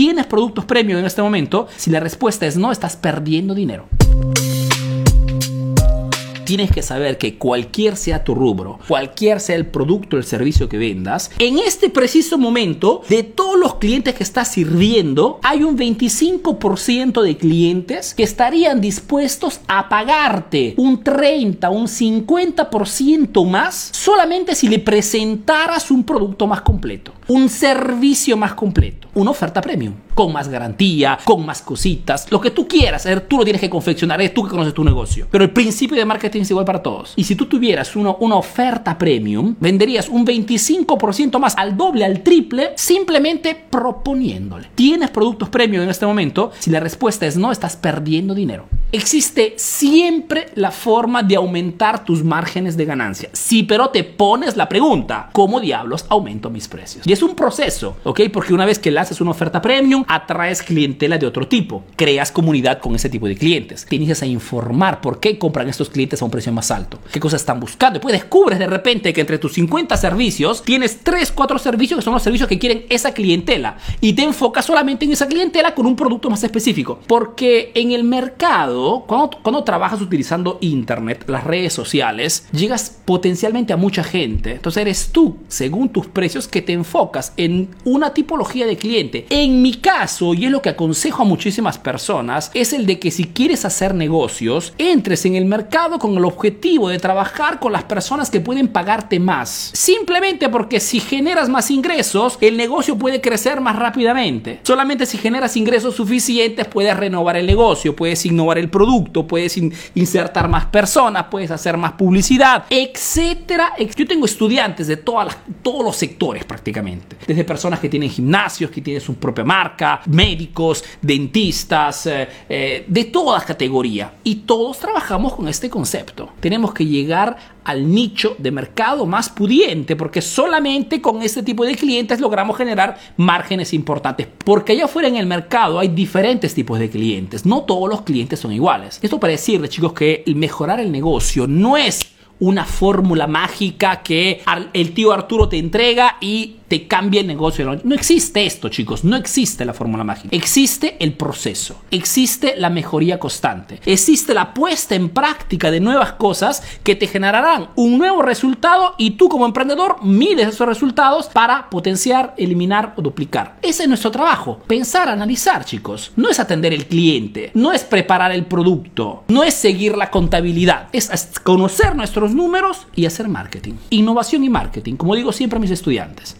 ¿Tienes productos premium en este momento? Si la respuesta es no, estás perdiendo dinero tienes que saber que cualquier sea tu rubro, cualquier sea el producto o el servicio que vendas, en este preciso momento, de todos los clientes que estás sirviendo, hay un 25% de clientes que estarían dispuestos a pagarte un 30, un 50% más solamente si le presentaras un producto más completo, un servicio más completo, una oferta premium con más garantía, con más cositas, lo que tú quieras. tú lo tienes que confeccionar, es tú que conoces tu negocio. Pero el principio de marketing es igual para todos. Y si tú tuvieras una, una oferta premium, venderías un 25% más, al doble, al triple, simplemente proponiéndole. ¿Tienes productos premium en este momento? Si la respuesta es no, estás perdiendo dinero. Existe siempre la forma de aumentar tus márgenes de ganancia. Sí, pero te pones la pregunta, ¿cómo diablos aumento mis precios? Y es un proceso, ¿ok? Porque una vez que haces una oferta premium, atraes clientela de otro tipo, creas comunidad con ese tipo de clientes, te inicias a informar por qué compran estos clientes a un precio más alto, qué cosas están buscando, después descubres de repente que entre tus 50 servicios tienes 3, 4 servicios que son los servicios que quieren esa clientela y te enfocas solamente en esa clientela con un producto más específico, porque en el mercado, cuando, cuando trabajas utilizando internet, las redes sociales, llegas potencialmente a mucha gente, entonces eres tú, según tus precios, que te enfocas en una tipología de cliente. En mi caso, y es lo que aconsejo a muchísimas personas, es el de que si quieres hacer negocios, entres en el mercado con el objetivo de trabajar con las personas que pueden pagarte más. Simplemente porque si generas más ingresos, el negocio puede crecer más rápidamente. Solamente si generas ingresos suficientes, puedes renovar el negocio, puedes innovar el producto, puedes insertar más personas, puedes hacer más publicidad, etcétera. Yo tengo estudiantes de todas todos los sectores prácticamente. Desde personas que tienen gimnasios, que tienen su propia marca, médicos, dentistas, eh, eh, de toda categoría. Y todos trabajamos con este concepto. Tenemos que llegar al nicho de mercado más pudiente, porque solamente con este tipo de clientes logramos generar márgenes importantes. Porque allá afuera en el mercado hay diferentes tipos de clientes, no todos los clientes son iguales. Esto para decirles, chicos, que mejorar el negocio no es una fórmula mágica que el tío Arturo te entrega y te cambia el negocio. No existe esto, chicos. No existe la fórmula mágica. Existe el proceso. Existe la mejoría constante. Existe la puesta en práctica de nuevas cosas que te generarán un nuevo resultado y tú como emprendedor mides esos resultados para potenciar, eliminar o duplicar. Ese es nuestro trabajo. Pensar, analizar, chicos. No es atender el cliente. No es preparar el producto. No es seguir la contabilidad. Es conocer nuestros números y hacer marketing. Innovación y marketing, como digo siempre a mis estudiantes.